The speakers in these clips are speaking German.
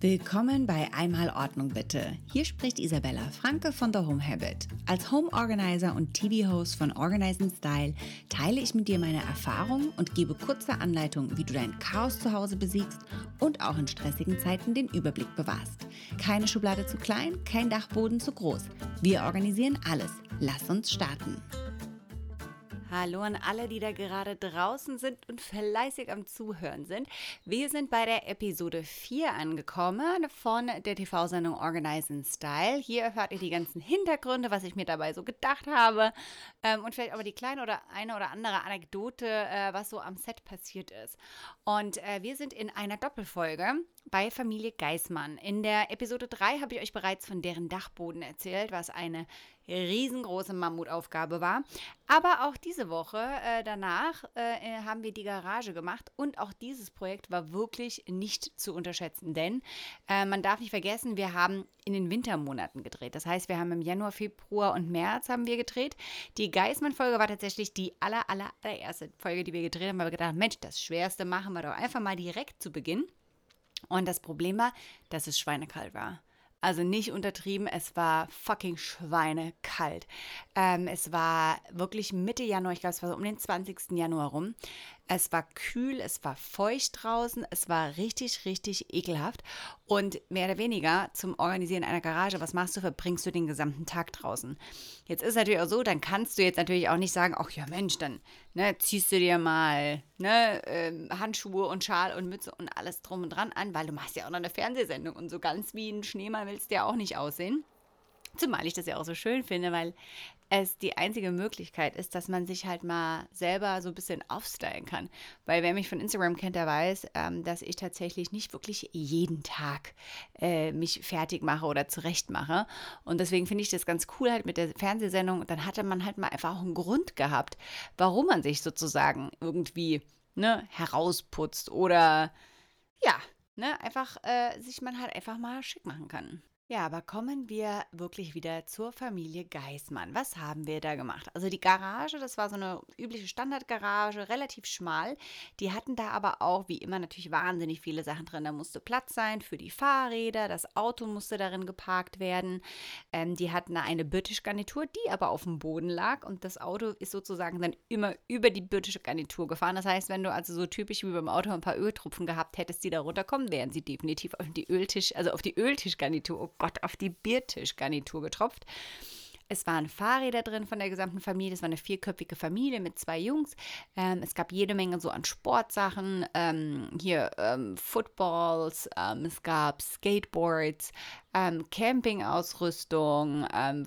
Willkommen bei Einmal Ordnung bitte. Hier spricht Isabella Franke von The Home Habit. Als Home Organizer und TV-Host von Organize Style teile ich mit dir meine Erfahrungen und gebe kurze Anleitungen, wie du dein Chaos zu Hause besiegst und auch in stressigen Zeiten den Überblick bewahrst. Keine Schublade zu klein, kein Dachboden zu groß. Wir organisieren alles. Lass uns starten. Hallo an alle, die da gerade draußen sind und fleißig am Zuhören sind. Wir sind bei der Episode 4 angekommen von der TV-Sendung Organize in Style. Hier erfahrt ihr die ganzen Hintergründe, was ich mir dabei so gedacht habe ähm, und vielleicht aber die kleine oder eine oder andere Anekdote, äh, was so am Set passiert ist. Und äh, wir sind in einer Doppelfolge bei Familie Geismann. In der Episode 3 habe ich euch bereits von deren Dachboden erzählt, was eine riesengroße Mammutaufgabe war. Aber auch diese Woche äh, danach äh, haben wir die Garage gemacht und auch dieses Projekt war wirklich nicht zu unterschätzen, denn äh, man darf nicht vergessen, wir haben in den Wintermonaten gedreht. Das heißt, wir haben im Januar, Februar und März haben wir gedreht. Die Geismann-Folge war tatsächlich die aller, aller, allererste Folge, die wir gedreht haben, weil wir gedacht Mensch, das Schwerste machen wir doch einfach mal direkt zu Beginn. Und das Problem war, dass es schweinekalt war. Also nicht untertrieben, es war fucking schweinekalt. Ähm, es war wirklich Mitte Januar, ich glaube, es war so um den 20. Januar rum. Es war kühl, es war feucht draußen, es war richtig, richtig ekelhaft. Und mehr oder weniger zum Organisieren einer Garage, was machst du, verbringst du den gesamten Tag draußen. Jetzt ist es natürlich auch so, dann kannst du jetzt natürlich auch nicht sagen, ach ja Mensch, dann ne, ziehst du dir mal ne, äh, Handschuhe und Schal und Mütze und alles drum und dran an, weil du machst ja auch noch eine Fernsehsendung und so ganz wie ein Schneemann willst du ja auch nicht aussehen. Zumal ich das ja auch so schön finde, weil es die einzige Möglichkeit ist, dass man sich halt mal selber so ein bisschen aufstylen kann. Weil wer mich von Instagram kennt, der weiß, ähm, dass ich tatsächlich nicht wirklich jeden Tag äh, mich fertig mache oder zurecht mache. Und deswegen finde ich das ganz cool halt mit der Fernsehsendung. Dann hatte man halt mal einfach auch einen Grund gehabt, warum man sich sozusagen irgendwie ne, herausputzt oder ja, ne, einfach äh, sich man halt einfach mal schick machen kann. Ja, aber kommen wir wirklich wieder zur Familie Geismann. Was haben wir da gemacht? Also die Garage, das war so eine übliche Standardgarage, relativ schmal. Die hatten da aber auch, wie immer, natürlich wahnsinnig viele Sachen drin. Da musste Platz sein für die Fahrräder, das Auto musste darin geparkt werden. Ähm, die hatten eine Büttisch-Garnitur, die aber auf dem Boden lag und das Auto ist sozusagen dann immer über die Büttisch-Garnitur gefahren. Das heißt, wenn du also so typisch wie beim Auto ein paar Öltropfen gehabt hättest, die da runterkommen, wären sie definitiv auf die Öltisch, also auf die Öltischgarnitur Gott, auf die Biertischgarnitur getropft. Es waren Fahrräder drin von der gesamten Familie. Es war eine vierköpfige Familie mit zwei Jungs. Ähm, es gab jede Menge so an Sportsachen. Ähm, hier ähm, Footballs, ähm, es gab Skateboards, ähm, Campingausrüstung, ähm,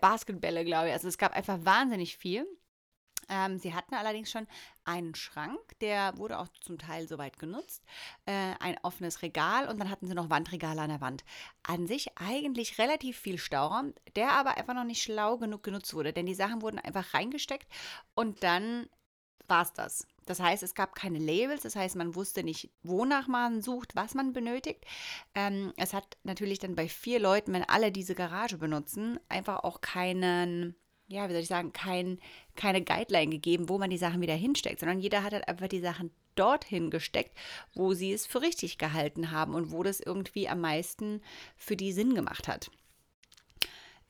Basketbälle, glaube ich. Also es gab einfach wahnsinnig viel. Ähm, sie hatten allerdings schon einen Schrank, der wurde auch zum Teil soweit genutzt, äh, ein offenes Regal und dann hatten sie noch Wandregale an der Wand. An sich eigentlich relativ viel Stauraum, der aber einfach noch nicht schlau genug genutzt wurde, denn die Sachen wurden einfach reingesteckt und dann war es das. Das heißt, es gab keine Labels, das heißt, man wusste nicht, wonach man sucht, was man benötigt. Ähm, es hat natürlich dann bei vier Leuten, wenn alle diese Garage benutzen, einfach auch keinen ja, wie soll ich sagen, kein, keine Guideline gegeben, wo man die Sachen wieder hinsteckt, sondern jeder hat halt einfach die Sachen dorthin gesteckt, wo sie es für richtig gehalten haben und wo das irgendwie am meisten für die Sinn gemacht hat.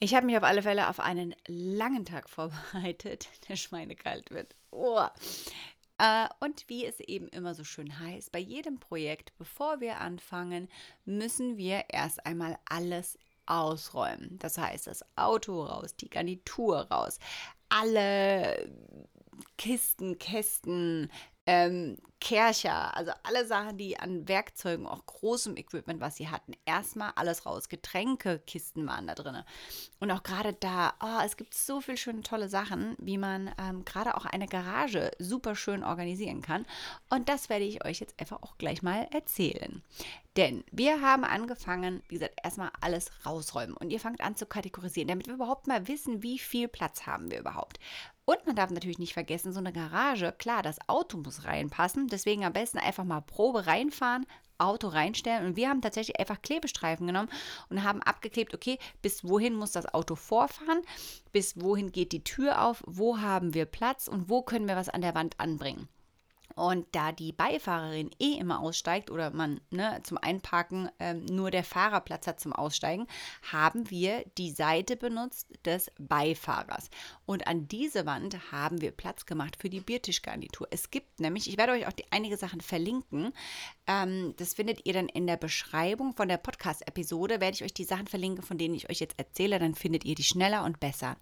Ich habe mich auf alle Fälle auf einen langen Tag vorbereitet, der schweinekalt wird. Oh. Und wie es eben immer so schön heißt, bei jedem Projekt, bevor wir anfangen, müssen wir erst einmal alles ausräumen. Das heißt, das Auto raus, die Garnitur raus, alle Kisten, Kästen, ähm, Kercher, also alle Sachen, die an Werkzeugen, auch großem Equipment, was sie hatten, erstmal alles raus. Getränkekisten waren da drin. Und auch gerade da, oh, es gibt so viele schöne, tolle Sachen, wie man ähm, gerade auch eine Garage super schön organisieren kann. Und das werde ich euch jetzt einfach auch gleich mal erzählen. Denn wir haben angefangen, wie gesagt, erstmal alles rausräumen. Und ihr fangt an zu kategorisieren, damit wir überhaupt mal wissen, wie viel Platz haben wir überhaupt. Und man darf natürlich nicht vergessen, so eine Garage, klar, das Auto muss reinpassen. Deswegen am besten einfach mal Probe reinfahren, Auto reinstellen. Und wir haben tatsächlich einfach Klebestreifen genommen und haben abgeklebt, okay, bis wohin muss das Auto vorfahren, bis wohin geht die Tür auf, wo haben wir Platz und wo können wir was an der Wand anbringen. Und da die Beifahrerin eh immer aussteigt oder man ne, zum Einparken ähm, nur der Fahrer Platz hat zum Aussteigen, haben wir die Seite benutzt des Beifahrers. Und an diese Wand haben wir Platz gemacht für die Biertischgarnitur. Es gibt nämlich, ich werde euch auch die, einige Sachen verlinken. Ähm, das findet ihr dann in der Beschreibung von der Podcast-Episode. Werde ich euch die Sachen verlinken, von denen ich euch jetzt erzähle. Dann findet ihr die schneller und besser.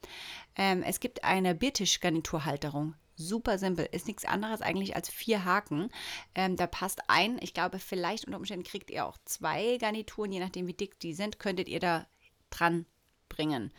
Ähm, es gibt eine Biertischgarniturhalterung super simpel. Ist nichts anderes eigentlich als vier Haken. Ähm, da passt ein. Ich glaube, vielleicht unter Umständen kriegt ihr auch zwei Garnituren, je nachdem wie dick die sind, könntet ihr da dran bringen.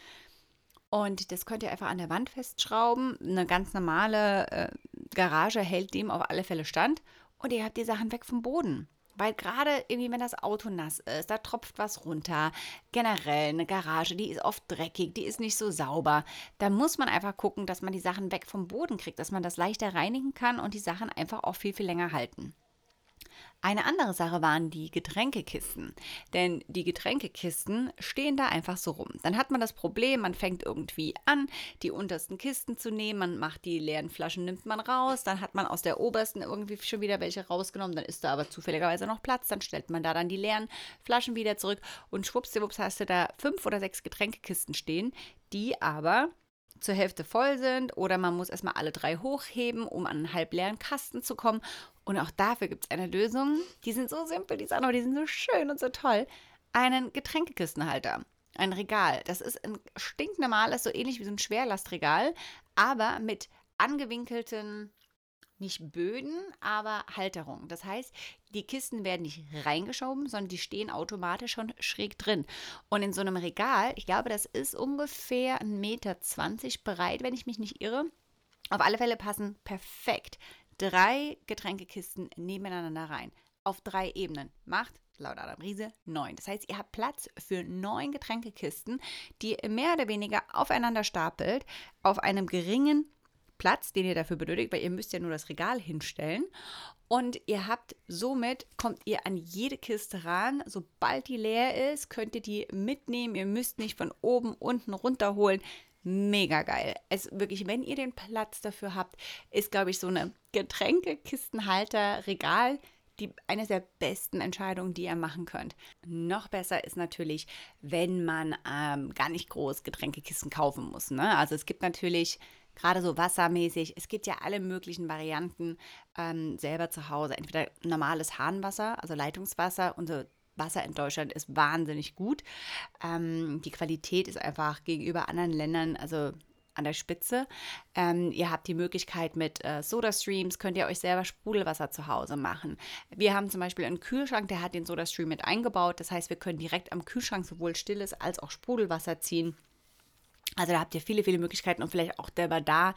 Und das könnt ihr einfach an der Wand festschrauben. Eine ganz normale äh, Garage hält dem auf alle Fälle stand. Und ihr habt die Sachen weg vom Boden. Weil gerade irgendwie, wenn das Auto nass ist, da tropft was runter. Generell eine Garage, die ist oft dreckig, die ist nicht so sauber. Da muss man einfach gucken, dass man die Sachen weg vom Boden kriegt, dass man das leichter reinigen kann und die Sachen einfach auch viel, viel länger halten. Eine andere Sache waren die Getränkekisten. Denn die Getränkekisten stehen da einfach so rum. Dann hat man das Problem, man fängt irgendwie an, die untersten Kisten zu nehmen. Man macht die leeren Flaschen, nimmt man raus. Dann hat man aus der obersten irgendwie schon wieder welche rausgenommen. Dann ist da aber zufälligerweise noch Platz. Dann stellt man da dann die leeren Flaschen wieder zurück. Und schwuppsdiwupps hast du da fünf oder sechs Getränkekisten stehen, die aber zur Hälfte voll sind oder man muss erstmal alle drei hochheben, um an einen halb leeren Kasten zu kommen. Und auch dafür gibt es eine Lösung. Die sind so simpel, die Sachen, aber die sind so schön und so toll. Einen Getränkekistenhalter. Ein Regal. Das ist ein stinknormales, so ähnlich wie so ein Schwerlastregal, aber mit angewinkelten nicht Böden, aber Halterung. Das heißt, die Kisten werden nicht reingeschoben, sondern die stehen automatisch schon schräg drin. Und in so einem Regal, ich glaube, das ist ungefähr 1,20 Meter breit, wenn ich mich nicht irre. Auf alle Fälle passen perfekt drei Getränkekisten nebeneinander rein. Auf drei Ebenen. Macht, laut Adam Riese, neun. Das heißt, ihr habt Platz für neun Getränkekisten, die ihr mehr oder weniger aufeinander stapelt, auf einem geringen Platz, den ihr dafür benötigt, weil ihr müsst ja nur das Regal hinstellen. Und ihr habt somit, kommt ihr an jede Kiste ran. Sobald die leer ist, könnt ihr die mitnehmen. Ihr müsst nicht von oben, unten runterholen. Mega geil. Es wirklich, wenn ihr den Platz dafür habt, ist, glaube ich, so eine Getränkekistenhalter, Regal die, eine der besten Entscheidungen, die ihr machen könnt. Noch besser ist natürlich, wenn man ähm, gar nicht groß Getränkekisten kaufen muss. Ne? Also es gibt natürlich gerade so wassermäßig. Es gibt ja alle möglichen Varianten ähm, selber zu Hause. Entweder normales Hahnwasser, also Leitungswasser. Unser Wasser in Deutschland ist wahnsinnig gut. Ähm, die Qualität ist einfach gegenüber anderen Ländern, also an der Spitze. Ähm, ihr habt die Möglichkeit mit äh, Soda-Streams, könnt ihr euch selber Sprudelwasser zu Hause machen. Wir haben zum Beispiel einen Kühlschrank, der hat den Soda-Stream mit eingebaut. Das heißt, wir können direkt am Kühlschrank sowohl stilles als auch Sprudelwasser ziehen. Also da habt ihr viele, viele Möglichkeiten, um vielleicht auch selber da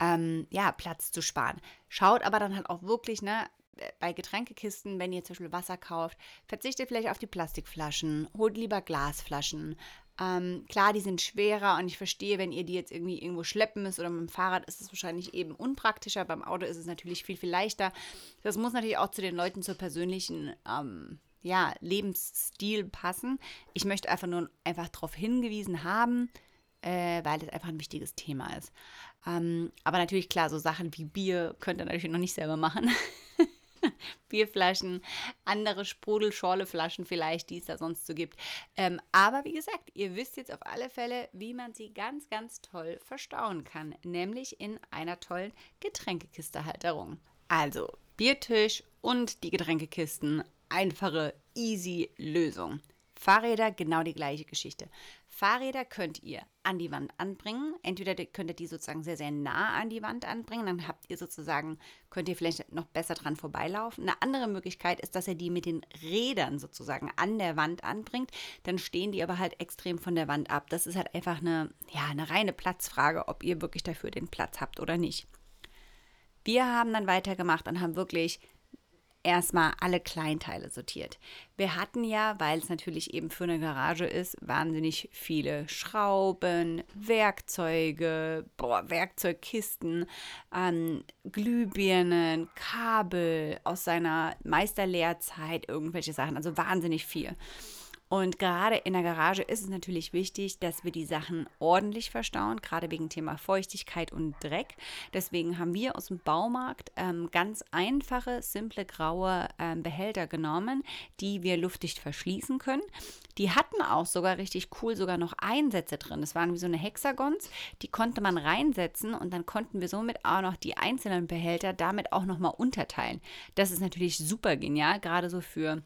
ähm, ja, Platz zu sparen. Schaut aber dann halt auch wirklich, ne, bei Getränkekisten, wenn ihr zum Beispiel Wasser kauft, verzichtet vielleicht auf die Plastikflaschen, holt lieber Glasflaschen. Ähm, klar, die sind schwerer und ich verstehe, wenn ihr die jetzt irgendwie irgendwo schleppen müsst oder mit dem Fahrrad ist es wahrscheinlich eben unpraktischer. Beim Auto ist es natürlich viel, viel leichter. Das muss natürlich auch zu den Leuten zur persönlichen ähm, ja, Lebensstil passen. Ich möchte einfach nur einfach darauf hingewiesen haben, äh, weil es einfach ein wichtiges Thema ist. Ähm, aber natürlich, klar, so Sachen wie Bier könnt ihr natürlich noch nicht selber machen. Bierflaschen, andere Sprudel-Schorle-Flaschen vielleicht, die es da sonst so gibt. Ähm, aber wie gesagt, ihr wisst jetzt auf alle Fälle, wie man sie ganz, ganz toll verstauen kann, nämlich in einer tollen Getränkekistehalterung. Also Biertisch und die Getränkekisten, einfache, easy Lösung. Fahrräder genau die gleiche Geschichte. Fahrräder könnt ihr an die Wand anbringen. Entweder könnt ihr die sozusagen sehr, sehr nah an die Wand anbringen, dann habt ihr sozusagen, könnt ihr vielleicht noch besser dran vorbeilaufen. Eine andere Möglichkeit ist, dass ihr die mit den Rädern sozusagen an der Wand anbringt. Dann stehen die aber halt extrem von der Wand ab. Das ist halt einfach eine, ja, eine reine Platzfrage, ob ihr wirklich dafür den Platz habt oder nicht. Wir haben dann weitergemacht und haben wirklich erstmal alle Kleinteile sortiert. Wir hatten ja, weil es natürlich eben für eine Garage ist, wahnsinnig viele Schrauben, Werkzeuge, boah, Werkzeugkisten, ähm, Glühbirnen, Kabel aus seiner Meisterlehrzeit, irgendwelche Sachen, also wahnsinnig viel. Und gerade in der Garage ist es natürlich wichtig, dass wir die Sachen ordentlich verstauen, gerade wegen Thema Feuchtigkeit und Dreck. Deswegen haben wir aus dem Baumarkt ähm, ganz einfache, simple graue ähm, Behälter genommen, die wir luftdicht verschließen können. Die hatten auch sogar richtig cool sogar noch Einsätze drin. Das waren wie so eine Hexagons, die konnte man reinsetzen und dann konnten wir somit auch noch die einzelnen Behälter damit auch nochmal unterteilen. Das ist natürlich super genial, gerade so für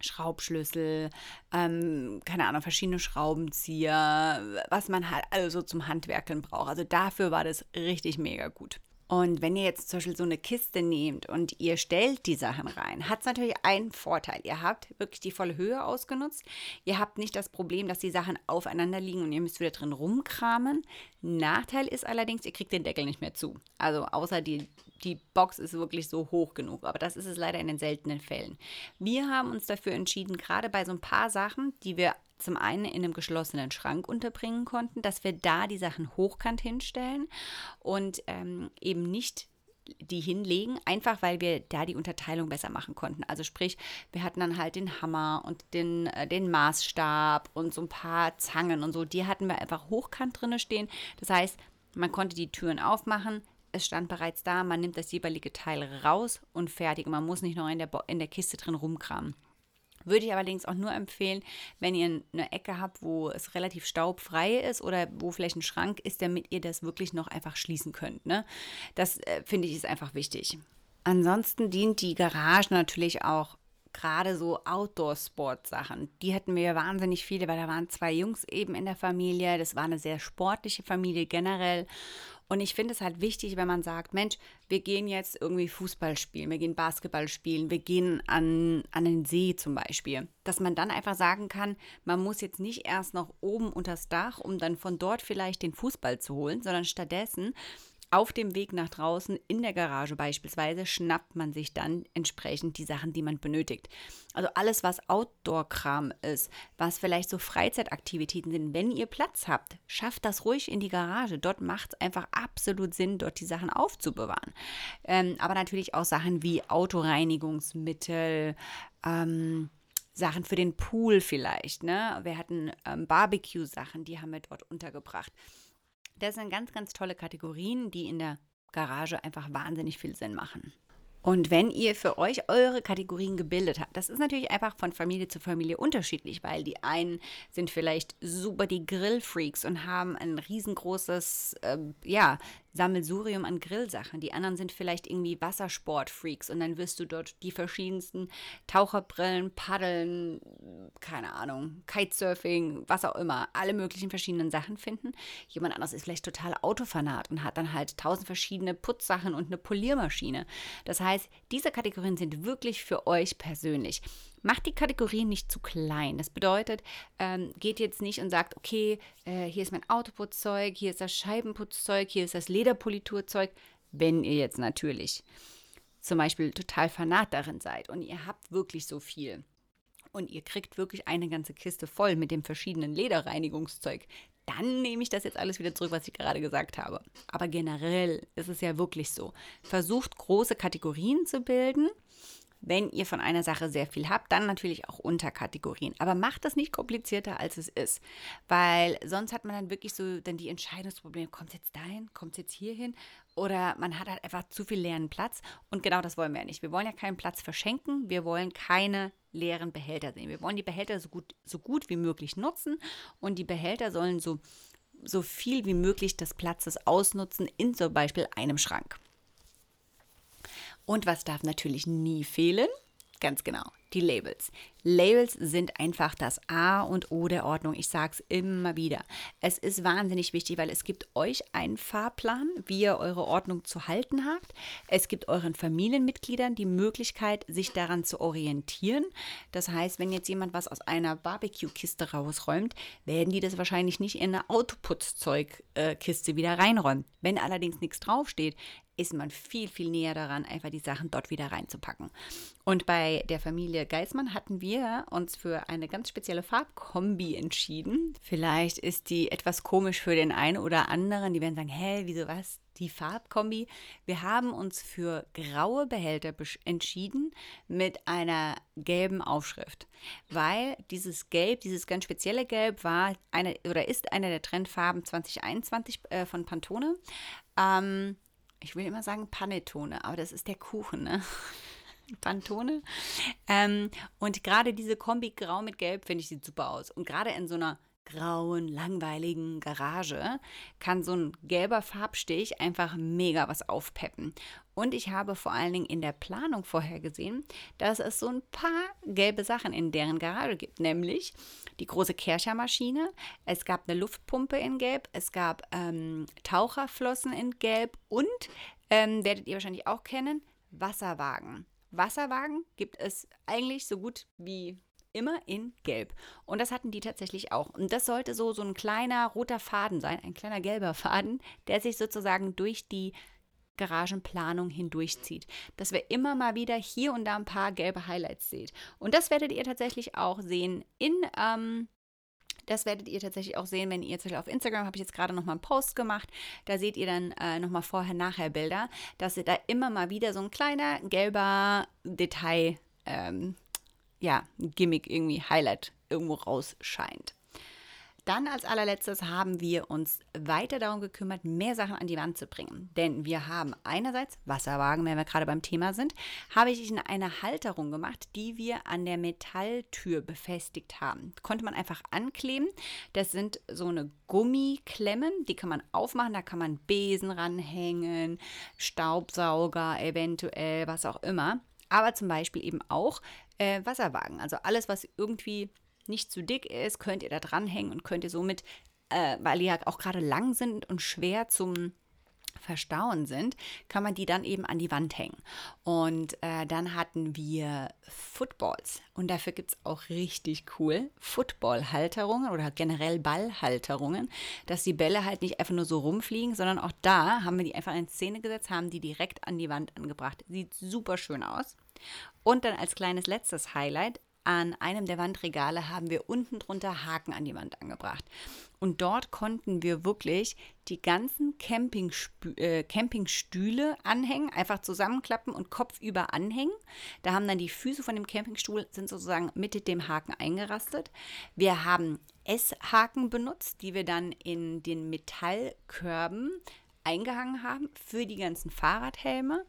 Schraubschlüssel, ähm, keine Ahnung, verschiedene Schraubenzieher, was man halt also zum Handwerkeln braucht. Also dafür war das richtig mega gut. Und wenn ihr jetzt zum Beispiel so eine Kiste nehmt und ihr stellt die Sachen rein, hat es natürlich einen Vorteil. Ihr habt wirklich die volle Höhe ausgenutzt. Ihr habt nicht das Problem, dass die Sachen aufeinander liegen und ihr müsst wieder drin rumkramen. Nachteil ist allerdings, ihr kriegt den Deckel nicht mehr zu. Also außer die, die Box ist wirklich so hoch genug. Aber das ist es leider in den seltenen Fällen. Wir haben uns dafür entschieden, gerade bei so ein paar Sachen, die wir zum einen in einem geschlossenen Schrank unterbringen konnten, dass wir da die Sachen hochkant hinstellen und ähm, eben nicht die hinlegen, einfach weil wir da die Unterteilung besser machen konnten. Also sprich, wir hatten dann halt den Hammer und den, äh, den Maßstab und so ein paar Zangen und so. Die hatten wir einfach hochkant drinne stehen. Das heißt, man konnte die Türen aufmachen, es stand bereits da, man nimmt das jeweilige Teil raus und fertig. man muss nicht noch in der, in der Kiste drin rumkramen. Würde ich allerdings auch nur empfehlen, wenn ihr eine Ecke habt, wo es relativ staubfrei ist oder wo vielleicht ein Schrank ist, damit ihr das wirklich noch einfach schließen könnt. Ne? Das äh, finde ich ist einfach wichtig. Ansonsten dient die Garage natürlich auch gerade so Outdoor-Sport-Sachen. Die hatten wir wahnsinnig viele, weil da waren zwei Jungs eben in der Familie. Das war eine sehr sportliche Familie generell. Und ich finde es halt wichtig, wenn man sagt, Mensch, wir gehen jetzt irgendwie Fußball spielen, wir gehen Basketball spielen, wir gehen an, an den See zum Beispiel, dass man dann einfach sagen kann, man muss jetzt nicht erst noch oben unters Dach, um dann von dort vielleicht den Fußball zu holen, sondern stattdessen auf dem Weg nach draußen in der Garage beispielsweise schnappt man sich dann entsprechend die Sachen, die man benötigt. Also alles, was Outdoor-Kram ist, was vielleicht so Freizeitaktivitäten sind, wenn ihr Platz habt, schafft das ruhig in die Garage. Dort macht es einfach absolut Sinn, dort die Sachen aufzubewahren. Ähm, aber natürlich auch Sachen wie Autoreinigungsmittel, ähm, Sachen für den Pool vielleicht. Ne? Wir hatten ähm, Barbecue-Sachen, die haben wir dort untergebracht. Das sind ganz, ganz tolle Kategorien, die in der Garage einfach wahnsinnig viel Sinn machen. Und wenn ihr für euch eure Kategorien gebildet habt, das ist natürlich einfach von Familie zu Familie unterschiedlich, weil die einen sind vielleicht super die Grillfreaks und haben ein riesengroßes, äh, ja, Sammelsurium an Grillsachen. Die anderen sind vielleicht irgendwie Wassersportfreaks und dann wirst du dort die verschiedensten Taucherbrillen, Paddeln, keine Ahnung, Kitesurfing, was auch immer, alle möglichen verschiedenen Sachen finden. Jemand anderes ist vielleicht total Autofanat und hat dann halt tausend verschiedene Putzsachen und eine Poliermaschine. Das heißt, diese Kategorien sind wirklich für euch persönlich. Macht die Kategorien nicht zu klein. Das bedeutet, ähm, geht jetzt nicht und sagt, okay, äh, hier ist mein Autoputzzeug, hier ist das Scheibenputzzeug, hier ist das Lederpoliturzeug, wenn ihr jetzt natürlich zum Beispiel total fanat darin seid und ihr habt wirklich so viel und ihr kriegt wirklich eine ganze Kiste voll mit dem verschiedenen Lederreinigungszeug, dann nehme ich das jetzt alles wieder zurück, was ich gerade gesagt habe. Aber generell ist es ja wirklich so. Versucht große Kategorien zu bilden wenn ihr von einer Sache sehr viel habt, dann natürlich auch Unterkategorien. Aber macht das nicht komplizierter, als es ist. Weil sonst hat man dann wirklich so dann die Entscheidungsprobleme, kommt es jetzt dahin, kommt es jetzt hierhin? Oder man hat halt einfach zu viel leeren Platz. Und genau das wollen wir ja nicht. Wir wollen ja keinen Platz verschenken. Wir wollen keine leeren Behälter sehen. Wir wollen die Behälter so gut, so gut wie möglich nutzen. Und die Behälter sollen so, so viel wie möglich des Platzes ausnutzen in zum Beispiel einem Schrank. Und was darf natürlich nie fehlen? Ganz genau, die Labels. Labels sind einfach das A und O der Ordnung. Ich sage es immer wieder. Es ist wahnsinnig wichtig, weil es gibt euch einen Fahrplan, wie ihr eure Ordnung zu halten habt. Es gibt euren Familienmitgliedern die Möglichkeit, sich daran zu orientieren. Das heißt, wenn jetzt jemand was aus einer Barbecue-Kiste rausräumt, werden die das wahrscheinlich nicht in eine Autoputzzeugkiste wieder reinräumen. Wenn allerdings nichts draufsteht, ist man viel, viel näher daran, einfach die Sachen dort wieder reinzupacken. Und bei der Familie Geismann hatten wir uns für eine ganz spezielle Farbkombi entschieden. Vielleicht ist die etwas komisch für den einen oder anderen. Die werden sagen, hä, wieso was? Die Farbkombi. Wir haben uns für graue Behälter entschieden mit einer gelben Aufschrift, weil dieses Gelb, dieses ganz spezielle Gelb war eine oder ist eine der Trendfarben 2021 äh, von Pantone. Ähm, ich will immer sagen Panettone, aber das ist der Kuchen, ne? Pantone. Ähm, und gerade diese Kombi Grau mit Gelb, finde ich, sieht super aus. Und gerade in so einer grauen, langweiligen Garage kann so ein gelber Farbstich einfach mega was aufpeppen. Und ich habe vor allen Dingen in der Planung vorher gesehen, dass es so ein paar gelbe Sachen in deren Garage gibt, nämlich die große Kerschermaschine, es gab eine Luftpumpe in Gelb, es gab ähm, Taucherflossen in Gelb und, ähm, werdet ihr wahrscheinlich auch kennen, Wasserwagen. Wasserwagen gibt es eigentlich so gut wie immer in Gelb. Und das hatten die tatsächlich auch. Und das sollte so, so ein kleiner roter Faden sein, ein kleiner gelber Faden, der sich sozusagen durch die Garagenplanung hindurchzieht. Dass wir immer mal wieder hier und da ein paar gelbe Highlights seht. Und das werdet ihr tatsächlich auch sehen in. Ähm, das werdet ihr tatsächlich auch sehen, wenn ihr zum Beispiel auf Instagram habe ich jetzt gerade noch mal einen Post gemacht. Da seht ihr dann äh, noch mal vorher, nachher Bilder, dass ihr da immer mal wieder so ein kleiner gelber Detail ähm, ja, Gimmick irgendwie Highlight irgendwo rausscheint. Dann als allerletztes haben wir uns weiter darum gekümmert, mehr Sachen an die Wand zu bringen. Denn wir haben einerseits Wasserwagen, wenn wir gerade beim Thema sind, habe ich in eine Halterung gemacht, die wir an der Metalltür befestigt haben. Konnte man einfach ankleben. Das sind so eine Gummiklemmen, die kann man aufmachen, da kann man Besen ranhängen, Staubsauger eventuell, was auch immer aber zum Beispiel eben auch äh, Wasserwagen. Also alles, was irgendwie nicht zu dick ist, könnt ihr da dranhängen und könnt ihr somit, äh, weil die ja auch gerade lang sind und schwer zum Verstauen sind, kann man die dann eben an die Wand hängen. Und äh, dann hatten wir Footballs. Und dafür gibt es auch richtig cool Football-Halterungen oder generell Ballhalterungen, dass die Bälle halt nicht einfach nur so rumfliegen, sondern auch da haben wir die einfach in Szene gesetzt, haben die direkt an die Wand angebracht. Sieht super schön aus. Und dann als kleines letztes Highlight, an einem der Wandregale haben wir unten drunter Haken an die Wand angebracht. Und dort konnten wir wirklich die ganzen äh, Campingstühle anhängen, einfach zusammenklappen und kopfüber anhängen. Da haben dann die Füße von dem Campingstuhl sind sozusagen mit dem Haken eingerastet. Wir haben S-Haken benutzt, die wir dann in den Metallkörben eingehangen haben für die ganzen Fahrradhelme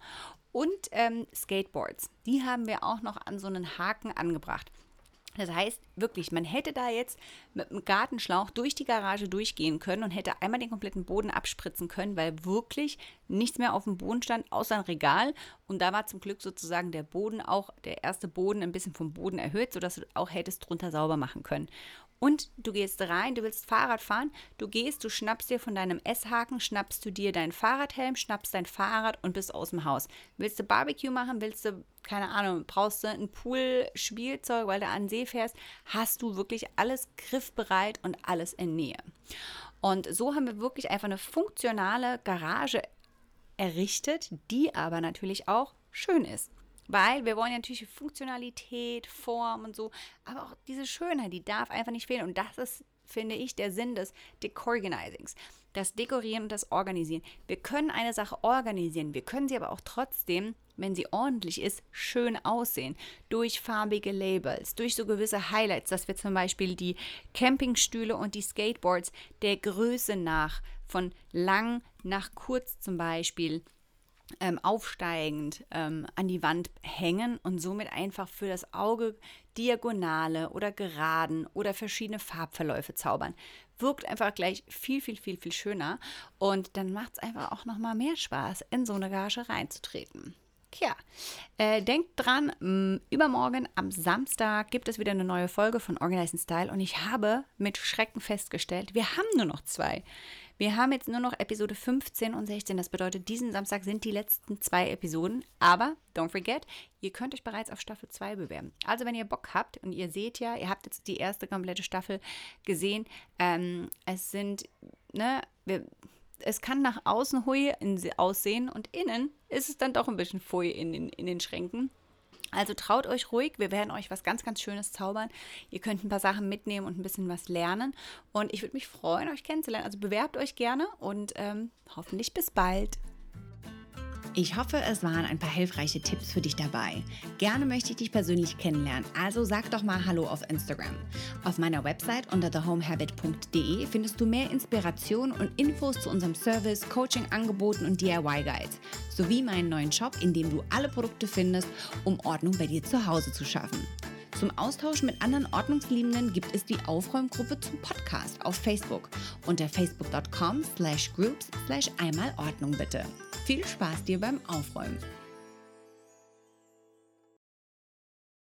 und ähm, Skateboards. Die haben wir auch noch an so einen Haken angebracht. Das heißt, wirklich, man hätte da jetzt mit einem Gartenschlauch durch die Garage durchgehen können und hätte einmal den kompletten Boden abspritzen können, weil wirklich nichts mehr auf dem Boden stand, außer ein Regal. Und da war zum Glück sozusagen der Boden auch, der erste Boden ein bisschen vom Boden erhöht, sodass du auch hättest drunter sauber machen können. Und du gehst rein, du willst Fahrrad fahren, du gehst, du schnappst dir von deinem S-Haken, schnappst du dir deinen Fahrradhelm, schnappst dein Fahrrad und bist aus dem Haus. Willst du Barbecue machen, willst du, keine Ahnung, brauchst du ein Pool-Spielzeug, weil du an den See fährst, hast du wirklich alles griffbereit und alles in Nähe. Und so haben wir wirklich einfach eine funktionale Garage errichtet, die aber natürlich auch schön ist. Weil wir wollen ja natürlich Funktionalität, Form und so, aber auch diese Schönheit, die darf einfach nicht fehlen. Und das ist, finde ich, der Sinn des Decorganizings. Das Dekorieren und das Organisieren. Wir können eine Sache organisieren, wir können sie aber auch trotzdem, wenn sie ordentlich ist, schön aussehen. Durch farbige Labels, durch so gewisse Highlights, dass wir zum Beispiel die Campingstühle und die Skateboards der Größe nach, von lang nach kurz zum Beispiel, ähm, aufsteigend ähm, an die Wand hängen und somit einfach für das Auge Diagonale oder Geraden oder verschiedene Farbverläufe zaubern. Wirkt einfach gleich viel, viel, viel, viel schöner und dann macht es einfach auch nochmal mehr Spaß, in so eine Gage reinzutreten. Tja, äh, denkt dran, mh, übermorgen am Samstag gibt es wieder eine neue Folge von Organizing Style und ich habe mit Schrecken festgestellt, wir haben nur noch zwei. Wir haben jetzt nur noch Episode 15 und 16. Das bedeutet, diesen Samstag sind die letzten zwei Episoden. Aber, don't forget, ihr könnt euch bereits auf Staffel 2 bewerben. Also, wenn ihr Bock habt und ihr seht ja, ihr habt jetzt die erste komplette Staffel gesehen, ähm, es sind, ne, wir es kann nach außen hui aussehen und innen ist es dann doch ein bisschen fui in den, in den Schränken. Also traut euch ruhig, wir werden euch was ganz, ganz Schönes zaubern. Ihr könnt ein paar Sachen mitnehmen und ein bisschen was lernen. Und ich würde mich freuen, euch kennenzulernen. Also bewerbt euch gerne und ähm, hoffentlich bis bald. Ich hoffe, es waren ein paar hilfreiche Tipps für dich dabei. Gerne möchte ich dich persönlich kennenlernen, also sag doch mal Hallo auf Instagram. Auf meiner Website unter thehomehabit.de findest du mehr Inspiration und Infos zu unserem Service, Coaching-Angeboten und DIY-Guides sowie meinen neuen Shop, in dem du alle Produkte findest, um Ordnung bei dir zu Hause zu schaffen. Zum Austausch mit anderen Ordnungsliebenden gibt es die Aufräumgruppe zum Podcast auf Facebook unter facebook.com slash groups slash einmal Ordnung bitte. Viel Spaß dir beim Aufräumen!